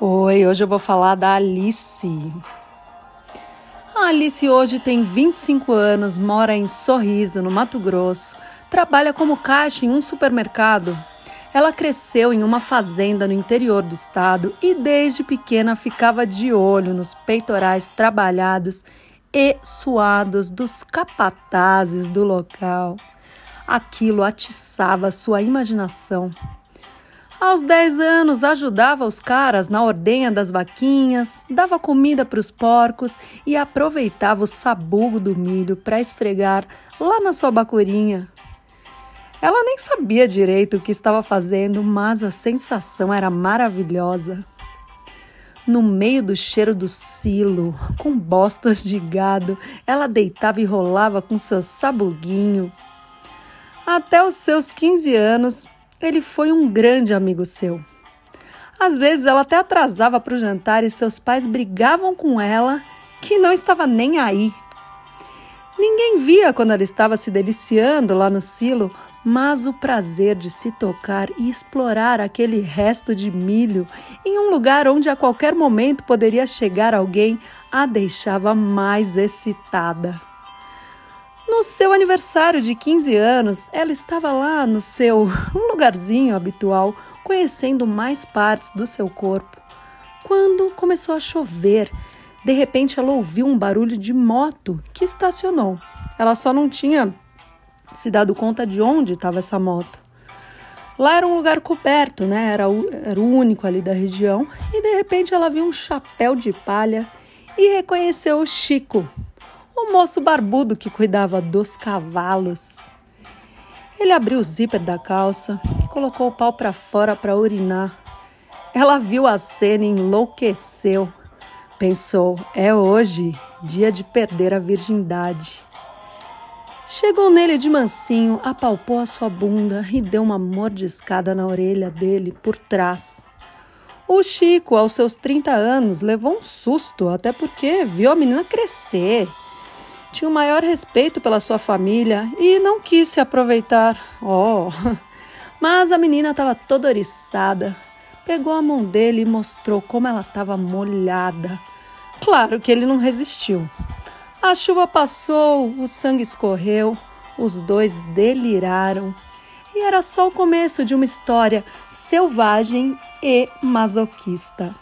Oi, hoje eu vou falar da Alice. A Alice hoje tem 25 anos, mora em Sorriso, no Mato Grosso, trabalha como caixa em um supermercado. Ela cresceu em uma fazenda no interior do estado e desde pequena ficava de olho nos peitorais trabalhados e suados dos capatazes do local. Aquilo atiçava sua imaginação. Aos 10 anos, ajudava os caras na ordenha das vaquinhas, dava comida para os porcos e aproveitava o sabugo do milho para esfregar lá na sua bacurinha. Ela nem sabia direito o que estava fazendo, mas a sensação era maravilhosa. No meio do cheiro do silo, com bostas de gado, ela deitava e rolava com seu sabuguinho. Até os seus 15 anos, ele foi um grande amigo seu. Às vezes ela até atrasava para o jantar e seus pais brigavam com ela, que não estava nem aí. Ninguém via quando ela estava se deliciando lá no silo, mas o prazer de se tocar e explorar aquele resto de milho em um lugar onde a qualquer momento poderia chegar alguém a deixava mais excitada. No seu aniversário de 15 anos, ela estava lá no seu lugarzinho habitual, conhecendo mais partes do seu corpo. Quando começou a chover, de repente ela ouviu um barulho de moto que estacionou. Ela só não tinha se dado conta de onde estava essa moto. Lá era um lugar coberto, né? Era o, era o único ali da região. E de repente ela viu um chapéu de palha e reconheceu o Chico, o moço barbudo que cuidava dos cavalos. Ele abriu o zíper da calça, colocou o pau para fora para urinar. Ela viu a cena e enlouqueceu. Pensou: é hoje, dia de perder a virgindade. Chegou nele de mansinho, apalpou a sua bunda e deu uma mordiscada na orelha dele por trás. O Chico, aos seus 30 anos, levou um susto, até porque viu a menina crescer tinha o maior respeito pela sua família e não quis se aproveitar. Oh! Mas a menina estava toda oriçada. Pegou a mão dele e mostrou como ela estava molhada. Claro que ele não resistiu. A chuva passou, o sangue escorreu, os dois deliraram. E era só o começo de uma história selvagem e masoquista.